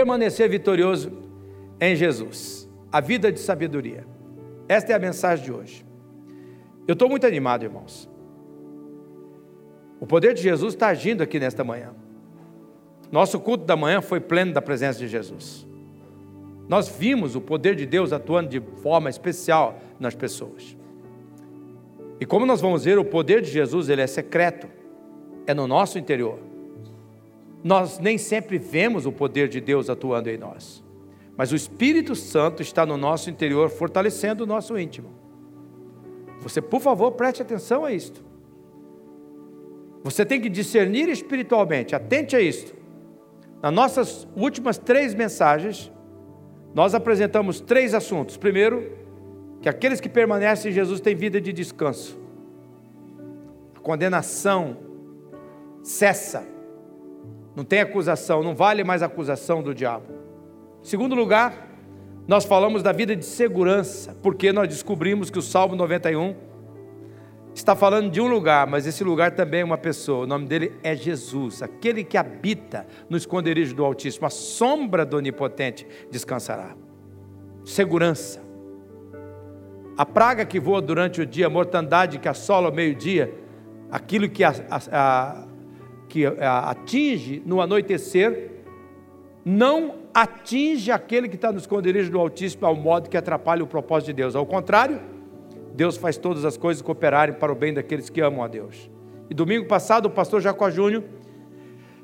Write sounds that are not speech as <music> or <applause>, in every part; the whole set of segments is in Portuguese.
permanecer vitorioso em Jesus. A vida de sabedoria. Esta é a mensagem de hoje. Eu estou muito animado, irmãos. O poder de Jesus está agindo aqui nesta manhã. Nosso culto da manhã foi pleno da presença de Jesus. Nós vimos o poder de Deus atuando de forma especial nas pessoas. E como nós vamos ver, o poder de Jesus ele é secreto, é no nosso interior. Nós nem sempre vemos o poder de Deus atuando em nós, mas o Espírito Santo está no nosso interior, fortalecendo o nosso íntimo. Você, por favor, preste atenção a isto. Você tem que discernir espiritualmente, atente a isto. Nas nossas últimas três mensagens, nós apresentamos três assuntos. Primeiro, que aqueles que permanecem em Jesus têm vida de descanso. A condenação cessa. Não tem acusação, não vale mais acusação do diabo. Segundo lugar, nós falamos da vida de segurança, porque nós descobrimos que o Salmo 91 está falando de um lugar, mas esse lugar também é uma pessoa. O nome dele é Jesus, aquele que habita no esconderijo do Altíssimo, a sombra do Onipotente descansará. Segurança. A praga que voa durante o dia, a mortandade que assola ao meio-dia, aquilo que, a, a, a, que atinge no anoitecer, não atinge aquele que está no esconderijo do Altíssimo ao modo que atrapalha o propósito de Deus. Ao contrário, Deus faz todas as coisas cooperarem para o bem daqueles que amam a Deus. E domingo passado, o pastor Jacó Júnior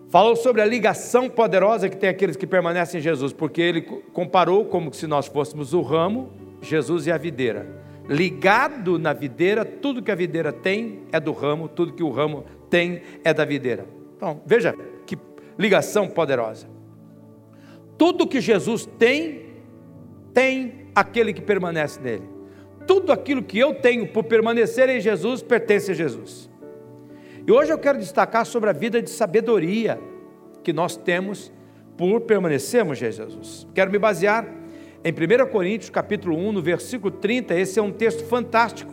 falou sobre a ligação poderosa que tem aqueles que permanecem em Jesus, porque ele comparou como se nós fôssemos o ramo, Jesus e a videira. Ligado na videira, tudo que a videira tem é do ramo, tudo que o ramo tem é da videira. Então, veja que ligação poderosa. Tudo que Jesus tem, tem aquele que permanece nele tudo aquilo que eu tenho por permanecer em Jesus pertence a Jesus. E hoje eu quero destacar sobre a vida de sabedoria que nós temos por permanecermos em Jesus. Quero me basear em 1 Coríntios capítulo 1, no versículo 30, esse é um texto fantástico,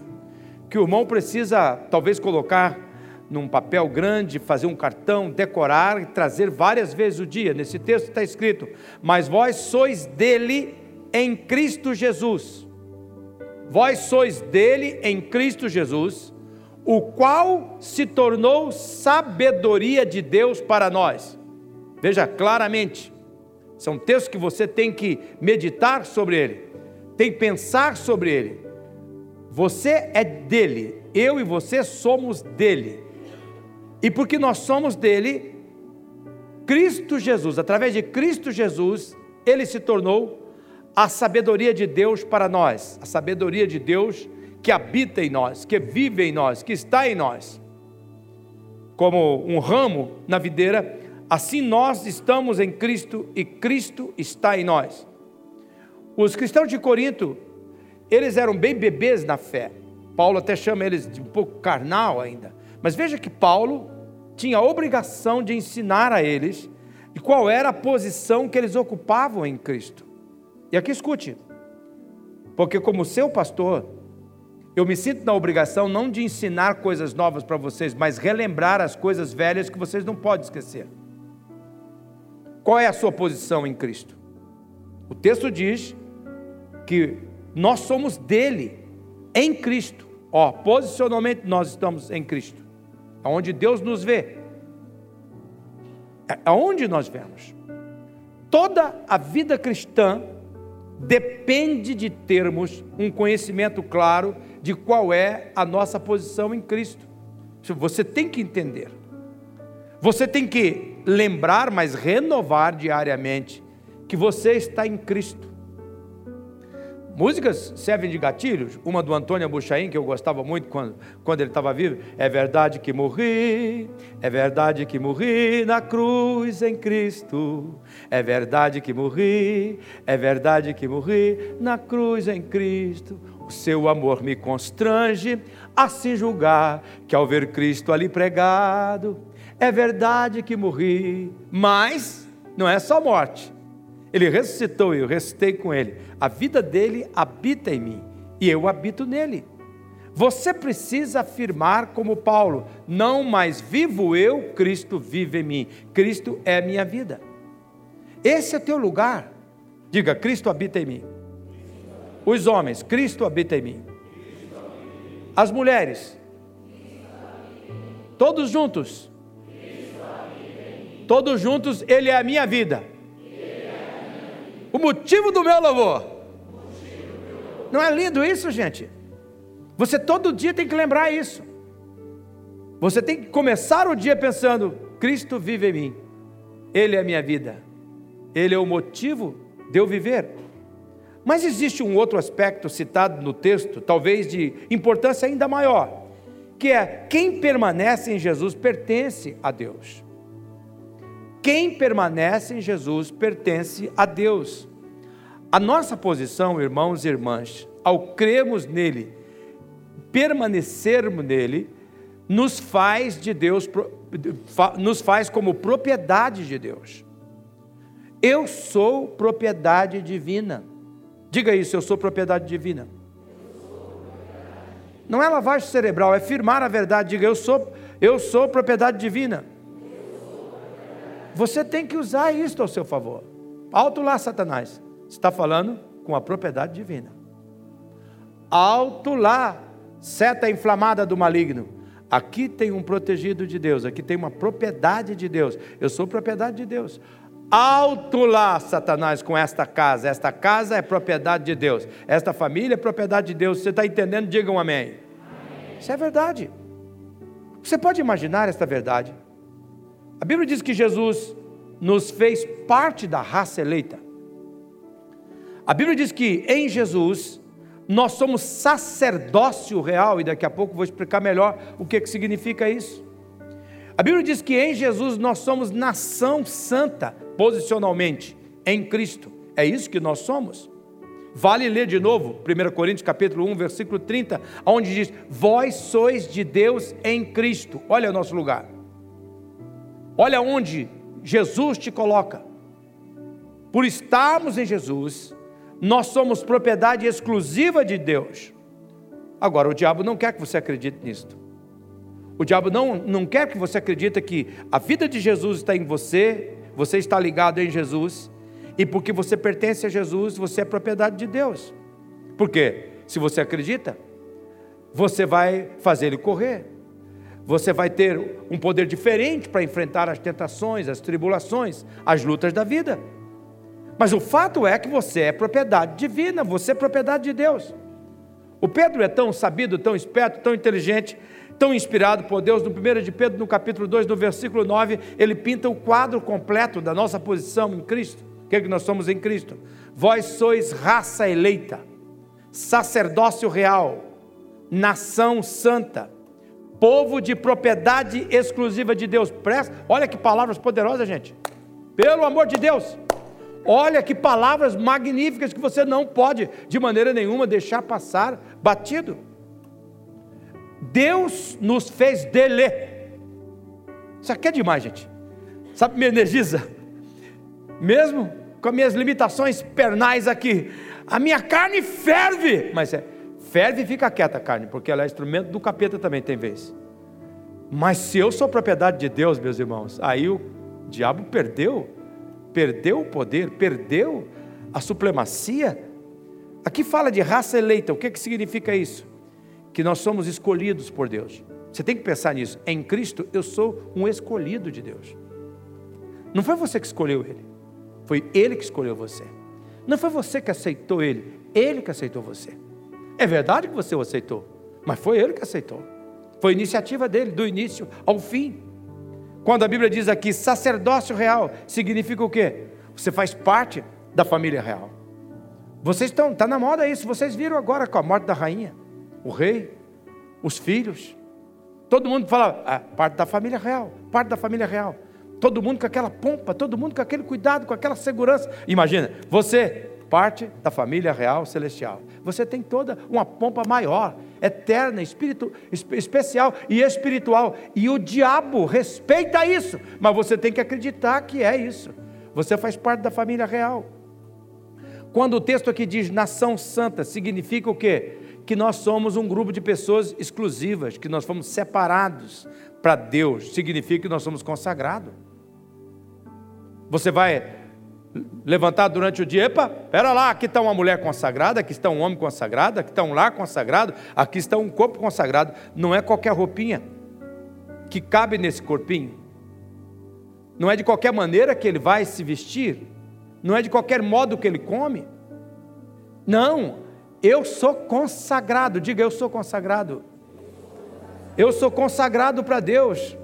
que o irmão precisa talvez colocar num papel grande, fazer um cartão, decorar e trazer várias vezes o dia. Nesse texto está escrito: Mas vós sois dele em Cristo Jesus Vós sois dele em Cristo Jesus, o qual se tornou sabedoria de Deus para nós. Veja claramente, são textos que você tem que meditar sobre ele, tem que pensar sobre ele. Você é dele, eu e você somos dele. E porque nós somos dele, Cristo Jesus, através de Cristo Jesus, ele se tornou a sabedoria de Deus para nós, a sabedoria de Deus que habita em nós, que vive em nós, que está em nós. Como um ramo na videira, assim nós estamos em Cristo e Cristo está em nós. Os cristãos de Corinto, eles eram bem bebês na fé. Paulo até chama eles de um pouco carnal ainda. Mas veja que Paulo tinha a obrigação de ensinar a eles de qual era a posição que eles ocupavam em Cristo. E aqui escute, porque como seu pastor, eu me sinto na obrigação não de ensinar coisas novas para vocês, mas relembrar as coisas velhas que vocês não podem esquecer. Qual é a sua posição em Cristo? O texto diz que nós somos dele, em Cristo. Ó, posicionalmente nós estamos em Cristo. Aonde Deus nos vê. É aonde nós vemos. Toda a vida cristã depende de termos um conhecimento claro de qual é a nossa posição em Cristo. Você tem que entender. Você tem que lembrar, mas renovar diariamente que você está em Cristo. Músicas servem de gatilhos. Uma do Antônio Buchaim, que eu gostava muito quando, quando ele estava vivo. É verdade que morri, é verdade que morri na cruz em Cristo. É verdade que morri, é verdade que morri na cruz em Cristo. O seu amor me constrange a se julgar que ao ver Cristo ali pregado, é verdade que morri, mas não é só morte ele ressuscitou e eu ressuscitei com ele. A vida dele habita em mim e eu habito nele. Você precisa afirmar como Paulo: não mais vivo eu, Cristo vive em mim. Cristo é a minha vida. Esse é teu lugar. Diga: Cristo habita em mim. Os homens, Cristo habita em mim. As mulheres, todos juntos. Todos juntos, Ele é a minha vida. O motivo do meu louvor. Não é lindo isso, gente? Você todo dia tem que lembrar isso. Você tem que começar o dia pensando: Cristo vive em mim, Ele é a minha vida, Ele é o motivo de eu viver. Mas existe um outro aspecto citado no texto, talvez de importância ainda maior, que é quem permanece em Jesus pertence a Deus. Quem permanece em Jesus pertence a Deus. A nossa posição, irmãos e irmãs, ao crermos nele, permanecermos nele, nos faz de Deus, nos faz como propriedade de Deus. Eu sou propriedade divina. Diga isso, eu sou propriedade divina. Não é lavagem cerebral, é firmar a verdade. Diga, eu sou, eu sou propriedade divina. Você tem que usar isto ao seu favor. Alto lá, Satanás. Está falando com a propriedade divina. Alto lá, seta inflamada do maligno. Aqui tem um protegido de Deus, aqui tem uma propriedade de Deus. Eu sou propriedade de Deus. Alto lá, Satanás, com esta casa. Esta casa é propriedade de Deus. Esta família é propriedade de Deus. Você está entendendo? Diga um amém. amém. Isso é verdade. Você pode imaginar esta verdade? A Bíblia diz que Jesus nos fez parte da raça eleita. A Bíblia diz que em Jesus nós somos sacerdócio real, e daqui a pouco vou explicar melhor o que, que significa isso. A Bíblia diz que em Jesus nós somos nação santa, posicionalmente, em Cristo. É isso que nós somos. Vale ler de novo 1 Coríntios capítulo 1, versículo 30, onde diz: Vós sois de Deus em Cristo. Olha o nosso lugar. Olha onde Jesus te coloca. Por estarmos em Jesus, nós somos propriedade exclusiva de Deus. Agora, o diabo não quer que você acredite nisto. O diabo não, não quer que você acredite que a vida de Jesus está em você, você está ligado em Jesus, e porque você pertence a Jesus, você é propriedade de Deus. Por quê? Se você acredita, você vai fazer ele correr. Você vai ter um poder diferente para enfrentar as tentações, as tribulações, as lutas da vida. Mas o fato é que você é propriedade divina, você é propriedade de Deus. O Pedro é tão sabido, tão esperto, tão inteligente, tão inspirado por Deus, no 1 de Pedro, no capítulo 2, no versículo 9, ele pinta o quadro completo da nossa posição em Cristo. O que, é que nós somos em Cristo? Vós sois raça eleita, sacerdócio real, nação santa, povo de propriedade exclusiva de Deus. Presta, olha que palavras poderosas, gente. Pelo amor de Deus. Olha que palavras magníficas que você não pode, de maneira nenhuma, deixar passar batido. Deus nos fez dele. Isso aqui é demais, gente. Sabe, me energiza. Mesmo com as minhas limitações pernais aqui, a minha carne ferve. Mas é, ferve e fica quieta a carne, porque ela é instrumento do capeta também, tem vez. Mas se eu sou propriedade de Deus, meus irmãos, aí o diabo perdeu, perdeu o poder, perdeu a supremacia. Aqui fala de raça eleita, o que, que significa isso? Que nós somos escolhidos por Deus. Você tem que pensar nisso. Em Cristo eu sou um escolhido de Deus. Não foi você que escolheu Ele, foi Ele que escolheu você. Não foi você que aceitou Ele, Ele que aceitou você. É verdade que você o aceitou, mas foi ele que aceitou. Foi iniciativa dele, do início ao fim. Quando a Bíblia diz aqui sacerdócio real, significa o quê? Você faz parte da família real. Vocês estão, está na moda isso, vocês viram agora com a morte da rainha, o rei, os filhos. Todo mundo fala, ah, parte da família real, parte da família real. Todo mundo com aquela pompa, todo mundo com aquele cuidado, com aquela segurança. Imagina, você, parte da família real celestial. Você tem toda uma pompa maior, eterna, espírito, especial e espiritual. E o diabo respeita isso, mas você tem que acreditar que é isso. Você faz parte da família real. Quando o texto aqui diz nação santa, significa o quê? Que nós somos um grupo de pessoas exclusivas, que nós fomos separados para Deus, significa que nós somos consagrados. Você vai levantado durante o dia, epa, pera lá, aqui está uma mulher consagrada, aqui está um homem consagrado, aqui está um lar consagrado, aqui está um corpo consagrado. Não é qualquer roupinha que cabe nesse corpinho. Não é de qualquer maneira que ele vai se vestir. Não é de qualquer modo que ele come. Não, eu sou consagrado. Diga, eu sou consagrado. Eu sou consagrado para Deus.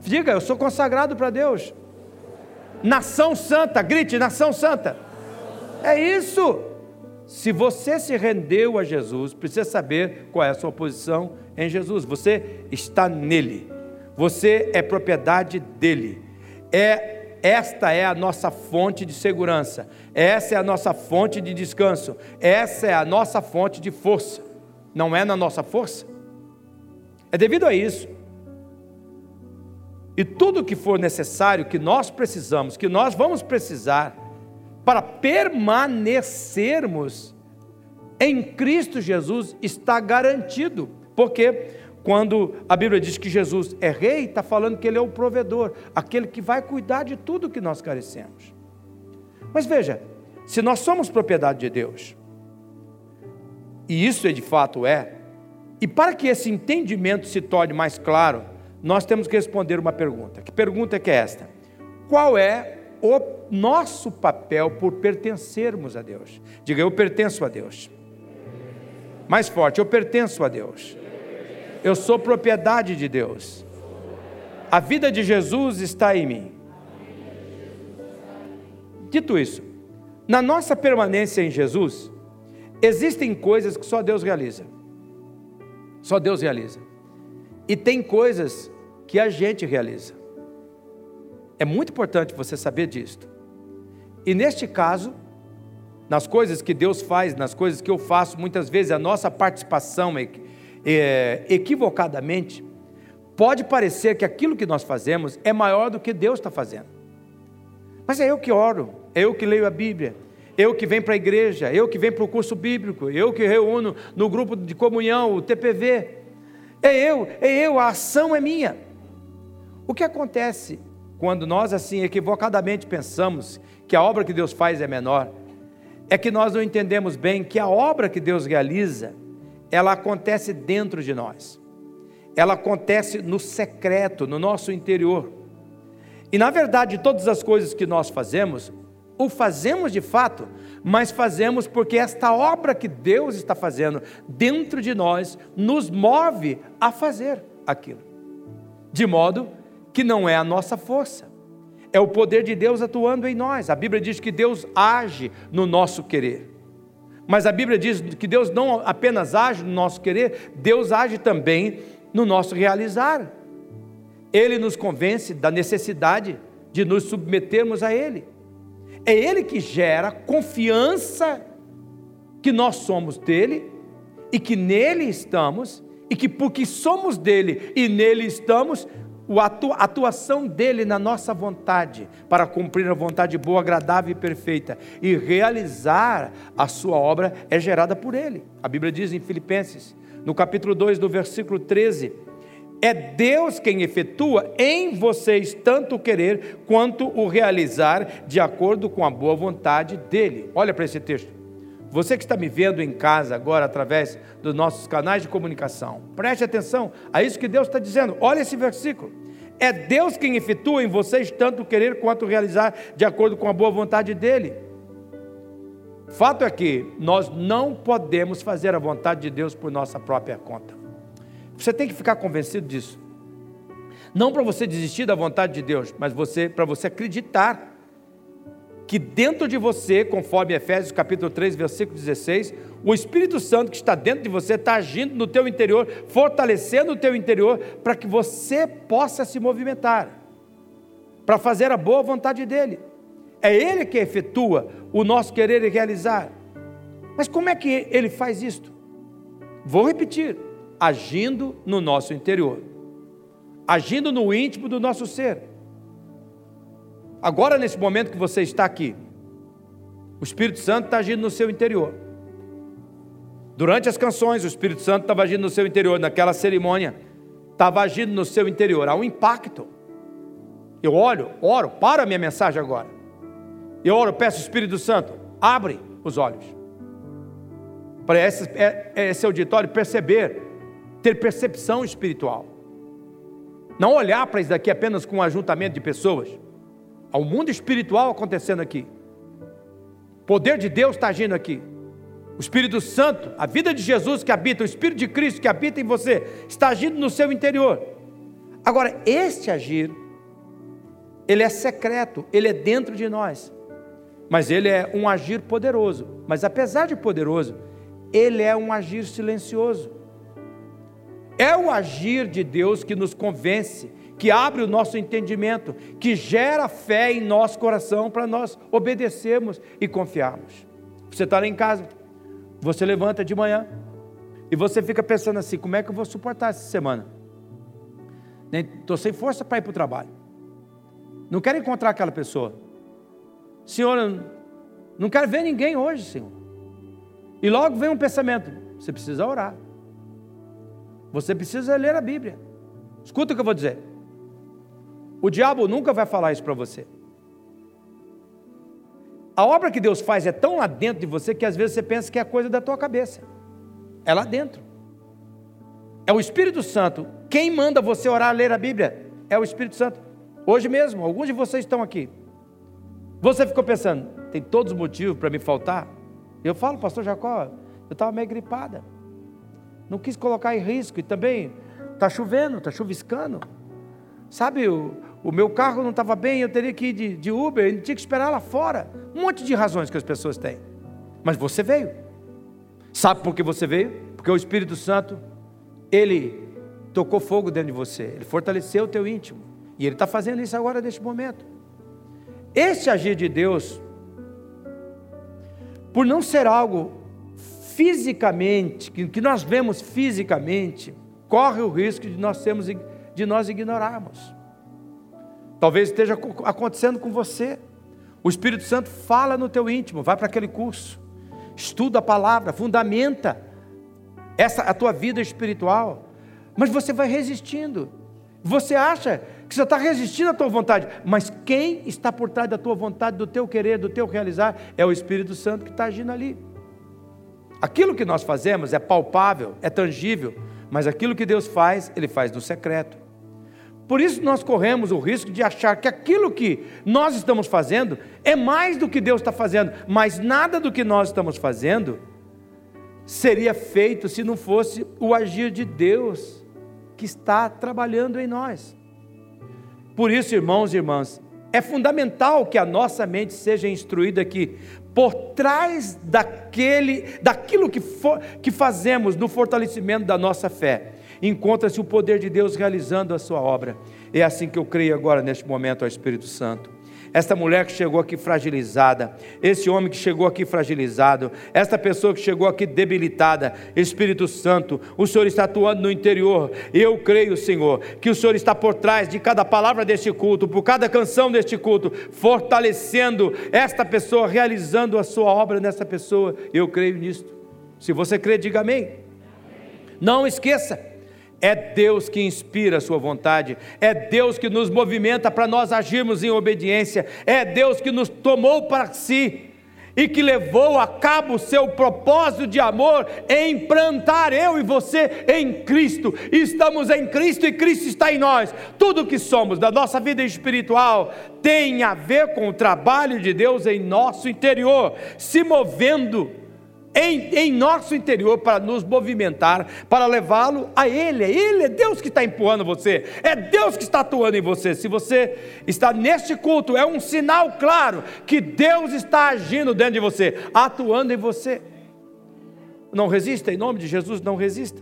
Diga, eu sou consagrado para Deus. Nação santa, grite, nação santa. É isso. Se você se rendeu a Jesus, precisa saber qual é a sua posição em Jesus. Você está nele. Você é propriedade dele. É esta é a nossa fonte de segurança. Essa é a nossa fonte de descanso. Essa é a nossa fonte de força. Não é na nossa força. É devido a isso. E tudo que for necessário, que nós precisamos, que nós vamos precisar, para permanecermos em Cristo Jesus, está garantido. Porque quando a Bíblia diz que Jesus é rei, está falando que ele é o provedor, aquele que vai cuidar de tudo que nós carecemos. Mas veja, se nós somos propriedade de Deus, e isso de fato é, e para que esse entendimento se torne mais claro, nós temos que responder uma pergunta. Que pergunta é que é esta? Qual é o nosso papel por pertencermos a Deus? Diga, eu pertenço a Deus. Mais forte, eu pertenço a Deus. Eu sou propriedade de Deus. A vida de Jesus está em mim. Dito isso, na nossa permanência em Jesus, existem coisas que só Deus realiza. Só Deus realiza. E tem coisas que a gente realiza. É muito importante você saber disto. E neste caso, nas coisas que Deus faz, nas coisas que eu faço, muitas vezes a nossa participação é, é, equivocadamente, pode parecer que aquilo que nós fazemos é maior do que Deus está fazendo. Mas é eu que oro, é eu que leio a Bíblia, eu que venho para a igreja, eu que venho para o curso bíblico, eu que reúno no grupo de comunhão, o TPV. É eu, é eu, a ação é minha. O que acontece quando nós assim equivocadamente pensamos que a obra que Deus faz é menor? É que nós não entendemos bem que a obra que Deus realiza ela acontece dentro de nós. Ela acontece no secreto, no nosso interior. E na verdade, todas as coisas que nós fazemos, o fazemos de fato, mas fazemos porque esta obra que Deus está fazendo dentro de nós nos move a fazer aquilo. De modo que não é a nossa força, é o poder de Deus atuando em nós. A Bíblia diz que Deus age no nosso querer. Mas a Bíblia diz que Deus não apenas age no nosso querer, Deus age também no nosso realizar. Ele nos convence da necessidade de nos submetermos a Ele. É Ele que gera confiança que nós somos dele e que nele estamos, e que porque somos dele e nele estamos, a atuação dele na nossa vontade, para cumprir a vontade boa, agradável e perfeita, e realizar a sua obra é gerada por ele. A Bíblia diz em Filipenses, no capítulo 2, do versículo 13: É Deus quem efetua em vocês tanto o querer quanto o realizar, de acordo com a boa vontade dele. Olha para esse texto. Você que está me vendo em casa agora através dos nossos canais de comunicação, preste atenção a isso que Deus está dizendo. Olha esse versículo. É Deus quem efetua em vocês tanto querer quanto realizar de acordo com a boa vontade dele. Fato é que nós não podemos fazer a vontade de Deus por nossa própria conta. Você tem que ficar convencido disso. Não para você desistir da vontade de Deus, mas você para você acreditar que dentro de você, conforme Efésios capítulo 3, versículo 16, o Espírito Santo que está dentro de você está agindo no teu interior, fortalecendo o teu interior para que você possa se movimentar, para fazer a boa vontade dele. É ele que efetua o nosso querer e realizar. Mas como é que ele faz isto? Vou repetir: agindo no nosso interior, agindo no íntimo do nosso ser Agora, nesse momento que você está aqui, o Espírito Santo está agindo no seu interior. Durante as canções, o Espírito Santo estava agindo no seu interior, naquela cerimônia, estava agindo no seu interior. Há um impacto. Eu olho, oro, para a minha mensagem agora. Eu oro, peço Espírito Santo, abre os olhos. Para esse, é, é esse auditório perceber, ter percepção espiritual. Não olhar para isso daqui apenas com um ajuntamento de pessoas. Há um mundo espiritual acontecendo aqui. O poder de Deus está agindo aqui. O Espírito Santo, a vida de Jesus que habita, o Espírito de Cristo que habita em você, está agindo no seu interior. Agora, este agir, ele é secreto, ele é dentro de nós. Mas ele é um agir poderoso. Mas apesar de poderoso, ele é um agir silencioso. É o agir de Deus que nos convence, que abre o nosso entendimento, que gera fé em nosso coração para nós obedecermos e confiarmos. Você está lá em casa, você levanta de manhã e você fica pensando assim: como é que eu vou suportar essa semana? Estou sem força para ir para o trabalho. Não quero encontrar aquela pessoa. Senhor, não quero ver ninguém hoje, Senhor. E logo vem um pensamento: você precisa orar. Você precisa ler a Bíblia. Escuta o que eu vou dizer. O diabo nunca vai falar isso para você. A obra que Deus faz é tão lá dentro de você que às vezes você pensa que é coisa da tua cabeça. É lá dentro. É o Espírito Santo. Quem manda você orar, ler a Bíblia? É o Espírito Santo. Hoje mesmo, alguns de vocês estão aqui. Você ficou pensando, tem todos os motivos para me faltar? Eu falo, pastor Jacó, eu estava meio gripada. Não quis colocar em risco. E também está chovendo, está chuviscando. Sabe, o, o meu carro não estava bem, eu teria que ir de, de Uber, eu tinha que esperar lá fora. Um monte de razões que as pessoas têm. Mas você veio. Sabe por que você veio? Porque o Espírito Santo, ele tocou fogo dentro de você, ele fortaleceu o teu íntimo. E ele está fazendo isso agora neste momento. Esse agir de Deus, por não ser algo fisicamente, que, nós vemos fisicamente, corre o risco de nós sermos de nós ignorarmos. Talvez esteja acontecendo com você. O Espírito Santo fala no teu íntimo, vai para aquele curso, estuda a palavra, fundamenta essa a tua vida espiritual, mas você vai resistindo. Você acha que você está resistindo à tua vontade, mas quem está por trás da tua vontade, do teu querer, do teu realizar, é o Espírito Santo que está agindo ali. Aquilo que nós fazemos é palpável, é tangível, mas aquilo que Deus faz, Ele faz no secreto. Por isso nós corremos o risco de achar que aquilo que nós estamos fazendo é mais do que Deus está fazendo, mas nada do que nós estamos fazendo seria feito se não fosse o agir de Deus que está trabalhando em nós. Por isso, irmãos e irmãs, é fundamental que a nossa mente seja instruída aqui por trás daquele, daquilo que, for, que fazemos no fortalecimento da nossa fé encontra-se o poder de Deus realizando a sua obra. É assim que eu creio agora, neste momento, ao Espírito Santo. Esta mulher que chegou aqui fragilizada, esse homem que chegou aqui fragilizado, esta pessoa que chegou aqui debilitada, Espírito Santo, o Senhor está atuando no interior. Eu creio, Senhor, que o Senhor está por trás de cada palavra deste culto, por cada canção deste culto, fortalecendo esta pessoa, realizando a sua obra nessa pessoa. Eu creio nisto. Se você crê, diga amém. Não esqueça. É Deus que inspira a sua vontade, é Deus que nos movimenta para nós agirmos em obediência, é Deus que nos tomou para si e que levou a cabo o seu propósito de amor em plantar eu e você em Cristo. Estamos em Cristo e Cristo está em nós. Tudo que somos da nossa vida espiritual tem a ver com o trabalho de Deus em nosso interior, se movendo em, em nosso interior para nos movimentar, para levá-lo a Ele. É Ele, é Deus que está empurrando você, é Deus que está atuando em você. Se você está neste culto, é um sinal claro que Deus está agindo dentro de você, atuando em você. Não resista, em nome de Jesus, não resista.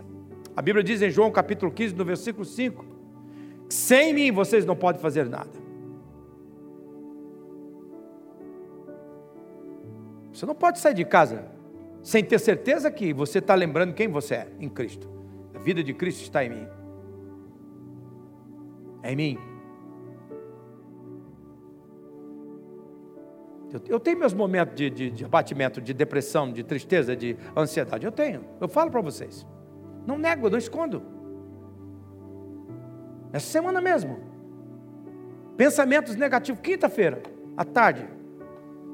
A Bíblia diz em João capítulo 15, no versículo 5: Sem mim vocês não podem fazer nada. Você não pode sair de casa sem ter certeza que você está lembrando quem você é em Cristo. A vida de Cristo está em mim. É em mim. Eu, tenho meus momentos de, de, de, abatimento, de depressão, de tristeza, de ansiedade. Eu tenho. Eu falo para vocês. Não nego, não escondo. Essa semana mesmo. Pensamentos negativos. Quinta-feira, à tarde.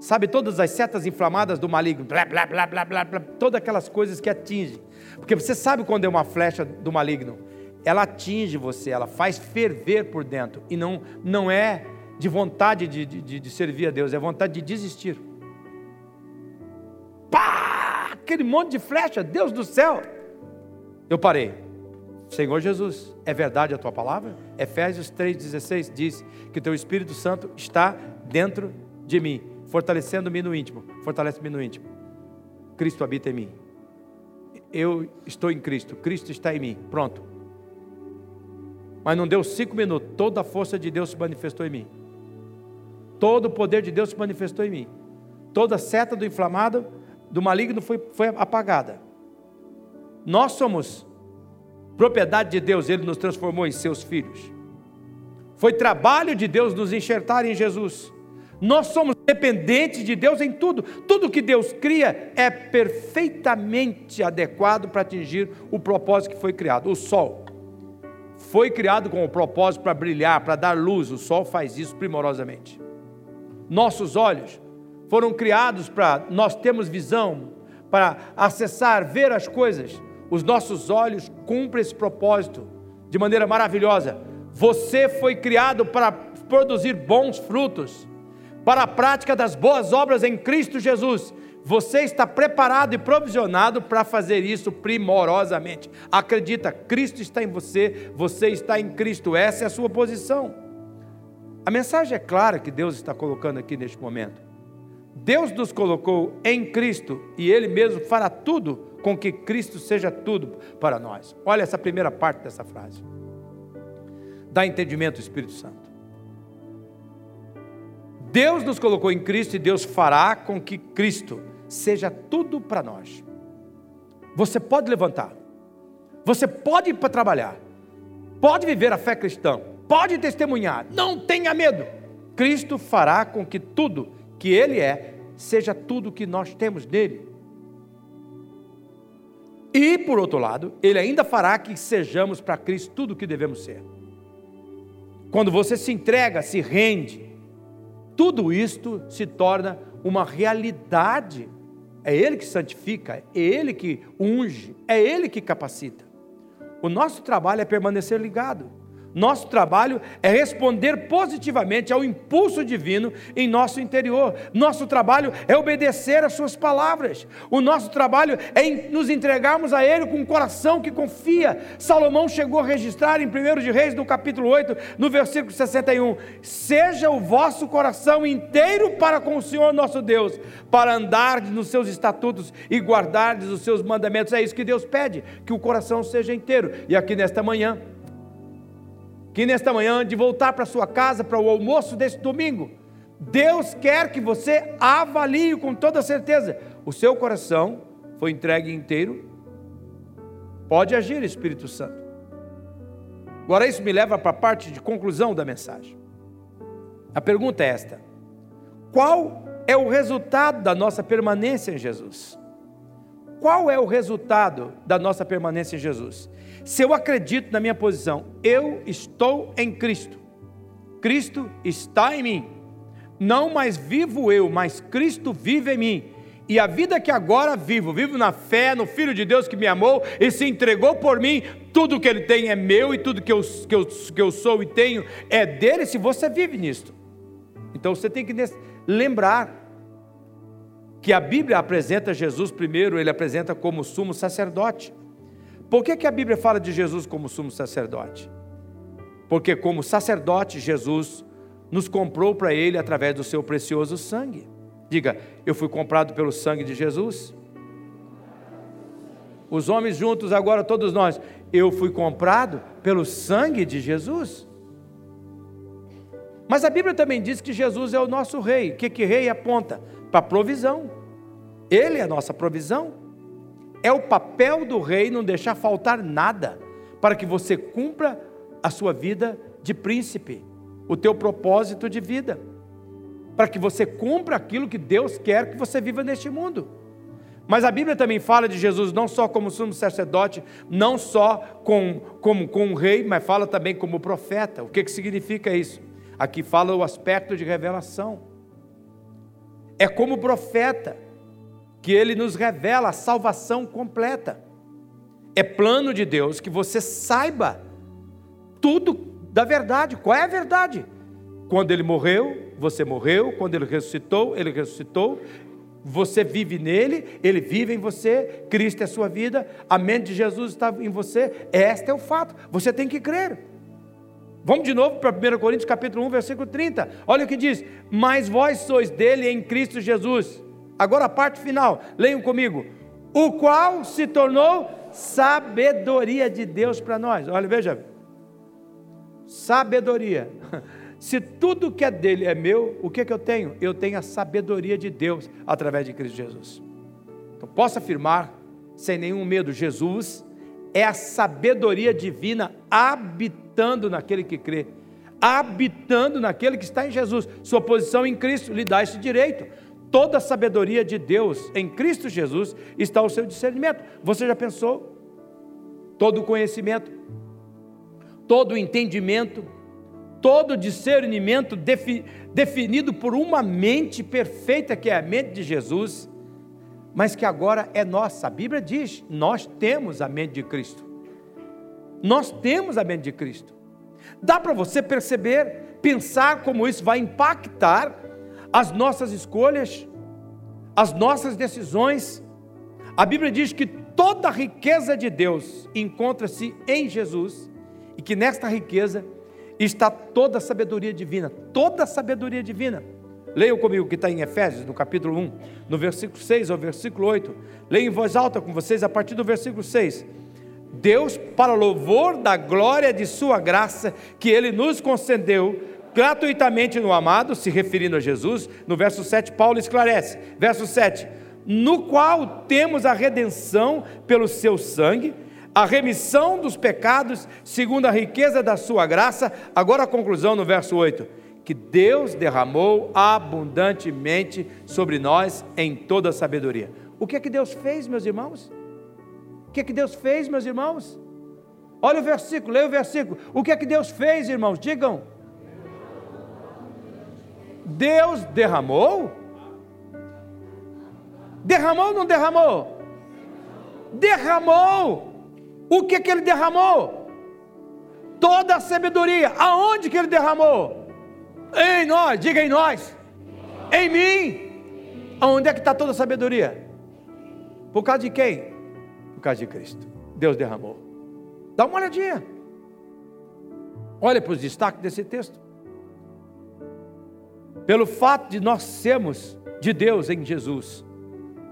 Sabe todas as setas inflamadas do maligno, blá, blá, blá, blá, blá, blá, todas aquelas coisas que atingem. Porque você sabe quando é uma flecha do maligno. Ela atinge você, ela faz ferver por dentro. E não, não é de vontade de, de, de servir a Deus, é vontade de desistir. Pá! Aquele monte de flecha, Deus do céu. Eu parei. Senhor Jesus, é verdade a tua palavra? Efésios 3,16 diz que teu Espírito Santo está dentro de mim fortalecendo-me no íntimo. Fortalece-me no íntimo. Cristo habita em mim. Eu estou em Cristo, Cristo está em mim. Pronto. Mas não deu cinco minutos, toda a força de Deus se manifestou em mim. Todo o poder de Deus se manifestou em mim. Toda a seta do inflamado, do maligno foi, foi apagada. Nós somos propriedade de Deus, Ele nos transformou em seus filhos. Foi trabalho de Deus nos enxertar em Jesus. Nós somos dependentes de Deus em tudo. Tudo que Deus cria é perfeitamente adequado para atingir o propósito que foi criado. O sol foi criado com o propósito para brilhar, para dar luz. O sol faz isso primorosamente. Nossos olhos foram criados para nós termos visão, para acessar, ver as coisas. Os nossos olhos cumprem esse propósito de maneira maravilhosa. Você foi criado para produzir bons frutos para a prática das boas obras em Cristo Jesus. Você está preparado e provisionado para fazer isso primorosamente. Acredita, Cristo está em você, você está em Cristo, essa é a sua posição. A mensagem é clara que Deus está colocando aqui neste momento. Deus nos colocou em Cristo e Ele mesmo fará tudo com que Cristo seja tudo para nós. Olha essa primeira parte dessa frase. Dá entendimento Espírito Santo. Deus nos colocou em Cristo e Deus fará com que Cristo seja tudo para nós. Você pode levantar, você pode ir para trabalhar, pode viver a fé cristã, pode testemunhar, não tenha medo. Cristo fará com que tudo que Ele é seja tudo que nós temos nele. E, por outro lado, Ele ainda fará que sejamos para Cristo tudo o que devemos ser. Quando você se entrega, se rende, tudo isto se torna uma realidade. É Ele que santifica, é Ele que unge, é Ele que capacita. O nosso trabalho é permanecer ligado. Nosso trabalho é responder positivamente ao impulso divino em nosso interior. Nosso trabalho é obedecer às Suas palavras. O nosso trabalho é nos entregarmos a Ele com um coração que confia. Salomão chegou a registrar em 1 de Reis, no capítulo 8, no versículo 61. Seja o vosso coração inteiro para com o Senhor nosso Deus, para andar nos seus estatutos e guardar os seus mandamentos. É isso que Deus pede, que o coração seja inteiro. E aqui nesta manhã, que nesta manhã, de voltar para sua casa para o almoço desse domingo, Deus quer que você avalie com toda certeza: o seu coração foi entregue inteiro? Pode agir, Espírito Santo. Agora, isso me leva para a parte de conclusão da mensagem. A pergunta é esta: qual é o resultado da nossa permanência em Jesus? Qual é o resultado da nossa permanência em Jesus? Se eu acredito na minha posição, eu estou em Cristo, Cristo está em mim, não mais vivo eu, mas Cristo vive em mim. E a vida que agora vivo, vivo na fé, no Filho de Deus que me amou e se entregou por mim. Tudo que Ele tem é meu e tudo que eu, que eu, que eu sou e tenho é dele, se você vive nisto. Então você tem que lembrar que a Bíblia apresenta Jesus primeiro, ele apresenta como sumo sacerdote. Por que, que a Bíblia fala de Jesus como sumo sacerdote? Porque, como sacerdote, Jesus nos comprou para Ele através do seu precioso sangue. Diga, eu fui comprado pelo sangue de Jesus. Os homens juntos, agora todos nós, eu fui comprado pelo sangue de Jesus. Mas a Bíblia também diz que Jesus é o nosso rei. O que, que rei aponta? Para provisão. Ele é a nossa provisão. É o papel do rei não deixar faltar nada para que você cumpra a sua vida de príncipe, o teu propósito de vida, para que você cumpra aquilo que Deus quer que você viva neste mundo. Mas a Bíblia também fala de Jesus não só como sumo sacerdote, não só com, como, com um rei, mas fala também como profeta. O que, que significa isso? Aqui fala o aspecto de revelação. É como profeta que ele nos revela a salvação completa. É plano de Deus que você saiba tudo da verdade. Qual é a verdade? Quando ele morreu, você morreu. Quando ele ressuscitou, ele ressuscitou. Você vive nele, ele vive em você. Cristo é sua vida. A mente de Jesus está em você. Este é o fato. Você tem que crer. Vamos de novo para 1 Coríntios capítulo 1, versículo 30. Olha o que diz: Mas vós sois dele em Cristo Jesus. Agora a parte final, leiam comigo. O qual se tornou sabedoria de Deus para nós. Olha, veja. Sabedoria. <laughs> Se tudo que é dele é meu, o que, é que eu tenho? Eu tenho a sabedoria de Deus através de Cristo Jesus. Então posso afirmar, sem nenhum medo, Jesus é a sabedoria divina habitando naquele que crê, habitando naquele que está em Jesus. Sua posição em Cristo lhe dá esse direito. Toda a sabedoria de Deus em Cristo Jesus está ao seu discernimento. Você já pensou? Todo o conhecimento, todo o entendimento, todo o discernimento defi, definido por uma mente perfeita, que é a mente de Jesus, mas que agora é nossa. A Bíblia diz: nós temos a mente de Cristo. Nós temos a mente de Cristo. Dá para você perceber, pensar como isso vai impactar as nossas escolhas, as nossas decisões. A Bíblia diz que toda a riqueza de Deus encontra-se em Jesus e que nesta riqueza está toda a sabedoria divina, toda a sabedoria divina. Leiam comigo que está em Efésios, no capítulo 1, no versículo 6 ao versículo 8. Leia em voz alta com vocês a partir do versículo 6. Deus, para louvor da glória de Sua graça, que Ele nos concedeu gratuitamente no amado, se referindo a Jesus, no verso 7, Paulo esclarece. Verso 7: No qual temos a redenção pelo Seu sangue, a remissão dos pecados, segundo a riqueza da Sua graça. Agora a conclusão no verso 8 que Deus derramou abundantemente sobre nós em toda sabedoria. O que é que Deus fez, meus irmãos? O que é que Deus fez, meus irmãos? Olha o versículo, leia o versículo. O que é que Deus fez, irmãos? Digam. Deus derramou? Derramou ou não derramou? Derramou. O que que ele derramou? Toda a sabedoria. Aonde que ele derramou? Em nós, diga em nós. Em mim. Onde é que está toda a sabedoria? Por causa de quem? Por causa de Cristo. Deus derramou. Dá uma olhadinha. Olha para os destaques desse texto. Pelo fato de nós sermos de Deus em Jesus,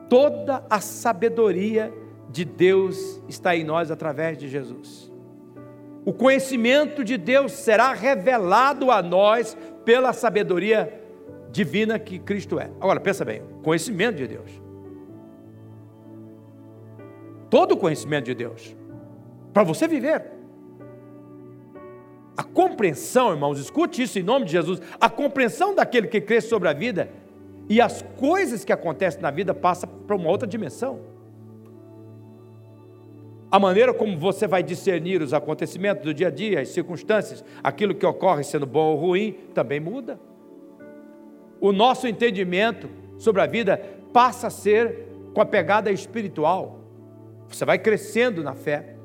toda a sabedoria de Deus está em nós através de Jesus. O conhecimento de Deus será revelado a nós pela sabedoria divina que Cristo é. Agora, pensa bem: conhecimento de Deus. Todo o conhecimento de Deus. Para você viver. A compreensão, irmãos, escute isso em nome de Jesus. A compreensão daquele que crê sobre a vida e as coisas que acontecem na vida passa para uma outra dimensão. A maneira como você vai discernir os acontecimentos do dia a dia, as circunstâncias, aquilo que ocorre sendo bom ou ruim, também muda. O nosso entendimento sobre a vida passa a ser com a pegada espiritual. Você vai crescendo na fé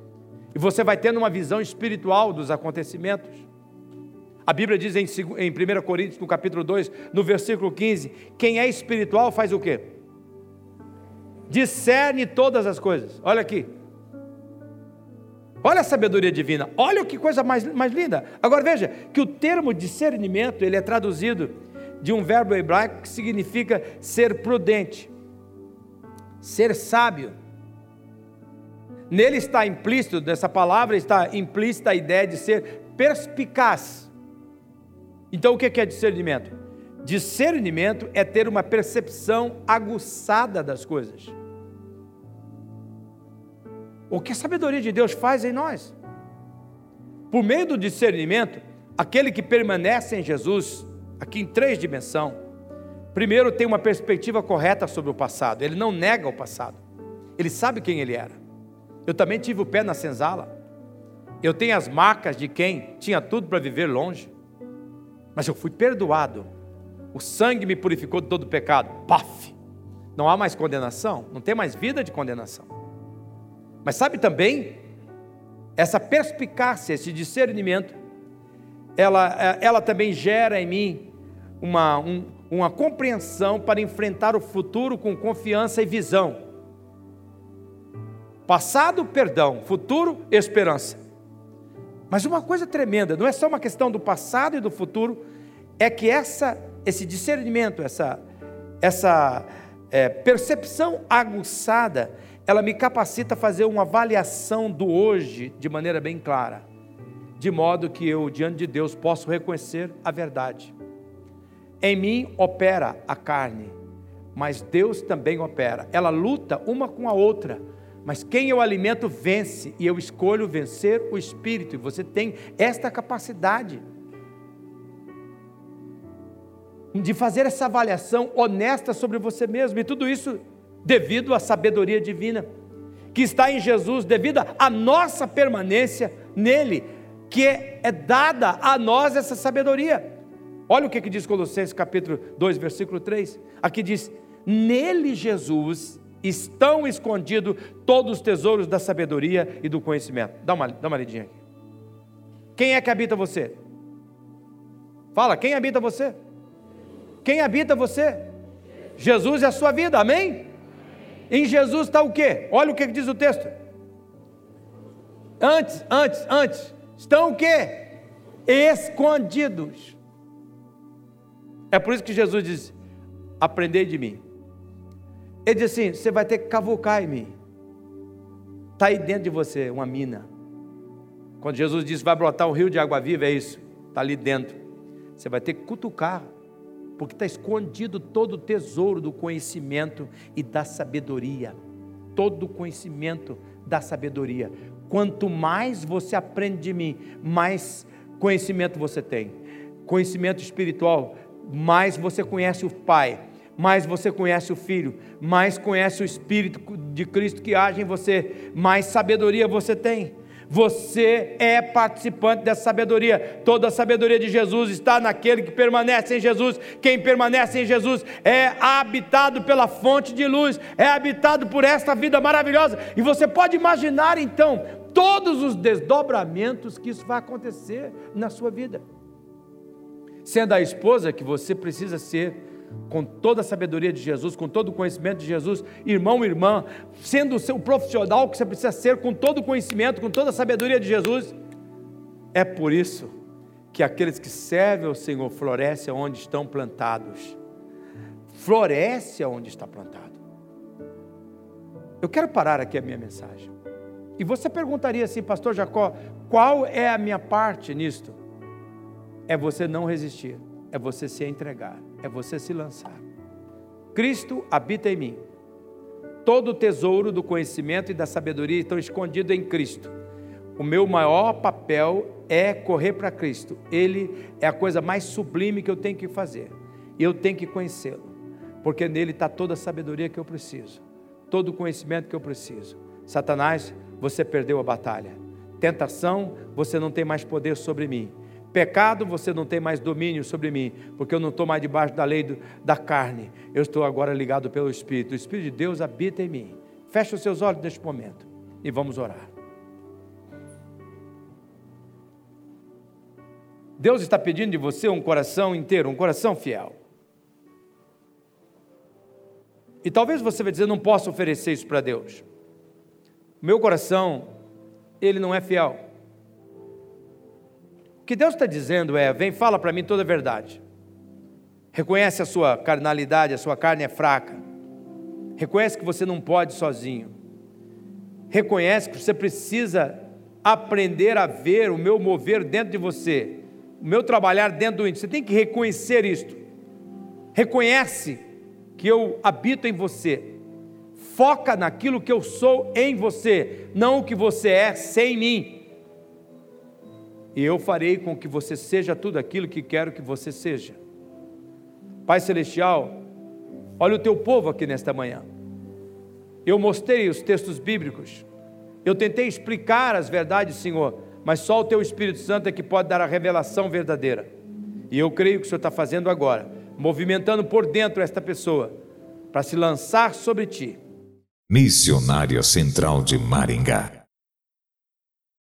e você vai tendo uma visão espiritual dos acontecimentos. A Bíblia diz em 1 Coríntios, no capítulo 2, no versículo 15: quem é espiritual faz o quê? Discerne todas as coisas. Olha aqui. Olha a sabedoria divina, olha que coisa mais, mais linda. Agora veja que o termo discernimento ele é traduzido de um verbo hebraico que significa ser prudente, ser sábio. Nele está implícito, nessa palavra está implícita a ideia de ser perspicaz. Então o que é discernimento? Discernimento é ter uma percepção aguçada das coisas. O que a sabedoria de Deus faz em nós? Por meio do discernimento, aquele que permanece em Jesus, aqui em três dimensões, primeiro tem uma perspectiva correta sobre o passado, ele não nega o passado, ele sabe quem ele era. Eu também tive o pé na senzala, eu tenho as marcas de quem tinha tudo para viver longe, mas eu fui perdoado O sangue me purificou de todo pecado. Paf! Não há mais condenação, não tem mais vida de condenação. Mas sabe também, essa perspicácia, esse discernimento, ela, ela também gera em mim uma, um, uma compreensão para enfrentar o futuro com confiança e visão. Passado, perdão, futuro, esperança. Mas uma coisa tremenda, não é só uma questão do passado e do futuro, é que essa, esse discernimento, essa, essa é, percepção aguçada, ela me capacita a fazer uma avaliação do hoje de maneira bem clara, de modo que eu, diante de Deus, posso reconhecer a verdade. Em mim opera a carne, mas Deus também opera. Ela luta uma com a outra mas quem eu alimento vence, e eu escolho vencer o espírito, e você tem esta capacidade de fazer essa avaliação honesta sobre você mesmo, e tudo isso devido à sabedoria divina que está em Jesus, devido à nossa permanência nele, que é, é dada a nós essa sabedoria. Olha o que, que diz Colossenses capítulo 2, versículo 3. Aqui diz: Nele Jesus estão escondidos todos os tesouros da sabedoria e do conhecimento. Dá uma, dá uma lidinha aqui. Quem é que habita você? Fala, quem habita você? Quem habita você? Jesus é a sua vida, amém? Em Jesus está o quê? Olha o que diz o texto. Antes, antes, antes. Estão o quê? Escondidos. É por isso que Jesus diz: Aprendei de mim ele diz assim: você vai ter que cavucar em mim. Está aí dentro de você uma mina. Quando Jesus disse vai brotar um rio de água viva, é isso. Está ali dentro. Você vai ter que cutucar, porque está escondido todo o tesouro do conhecimento e da sabedoria. Todo o conhecimento da sabedoria. Quanto mais você aprende de mim, mais conhecimento você tem. Conhecimento espiritual, mais você conhece o Pai mais você conhece o Filho, mais conhece o Espírito de Cristo que age em você, mais sabedoria você tem. Você é participante dessa sabedoria. Toda a sabedoria de Jesus está naquele que permanece em Jesus. Quem permanece em Jesus é habitado pela fonte de luz, é habitado por esta vida maravilhosa. E você pode imaginar então todos os desdobramentos que isso vai acontecer na sua vida. Sendo a esposa que você precisa ser com toda a sabedoria de Jesus, com todo o conhecimento de Jesus, irmão, irmã, sendo o seu profissional que você precisa ser, com todo o conhecimento, com toda a sabedoria de Jesus. É por isso que aqueles que servem ao Senhor florescem onde estão plantados. Floresce onde está plantado. Eu quero parar aqui a minha mensagem. E você perguntaria assim, pastor Jacó, qual é a minha parte nisto? É você não resistir, é você se entregar é você se lançar. Cristo habita em mim. Todo o tesouro do conhecimento e da sabedoria estão escondidos em Cristo. O meu maior papel é correr para Cristo. Ele é a coisa mais sublime que eu tenho que fazer. Eu tenho que conhecê-lo. Porque nele está toda a sabedoria que eu preciso. Todo o conhecimento que eu preciso. Satanás, você perdeu a batalha. Tentação, você não tem mais poder sobre mim. Pecado, você não tem mais domínio sobre mim, porque eu não estou mais debaixo da lei do, da carne, eu estou agora ligado pelo Espírito. O Espírito de Deus habita em mim. Feche os seus olhos neste momento e vamos orar. Deus está pedindo de você um coração inteiro, um coração fiel. E talvez você vai dizer, não posso oferecer isso para Deus. Meu coração, ele não é fiel que Deus está dizendo é: vem, fala para mim toda a verdade. Reconhece a sua carnalidade, a sua carne é fraca. Reconhece que você não pode sozinho. Reconhece que você precisa aprender a ver o meu mover dentro de você, o meu trabalhar dentro do índio. Você tem que reconhecer isto. Reconhece que eu habito em você. Foca naquilo que eu sou em você, não o que você é sem mim e eu farei com que você seja tudo aquilo que quero que você seja. Pai Celestial, olha o teu povo aqui nesta manhã. Eu mostrei os textos bíblicos, eu tentei explicar as verdades, Senhor, mas só o teu Espírito Santo é que pode dar a revelação verdadeira. E eu creio que o Senhor está fazendo agora, movimentando por dentro esta pessoa para se lançar sobre ti. Missionária Central de Maringá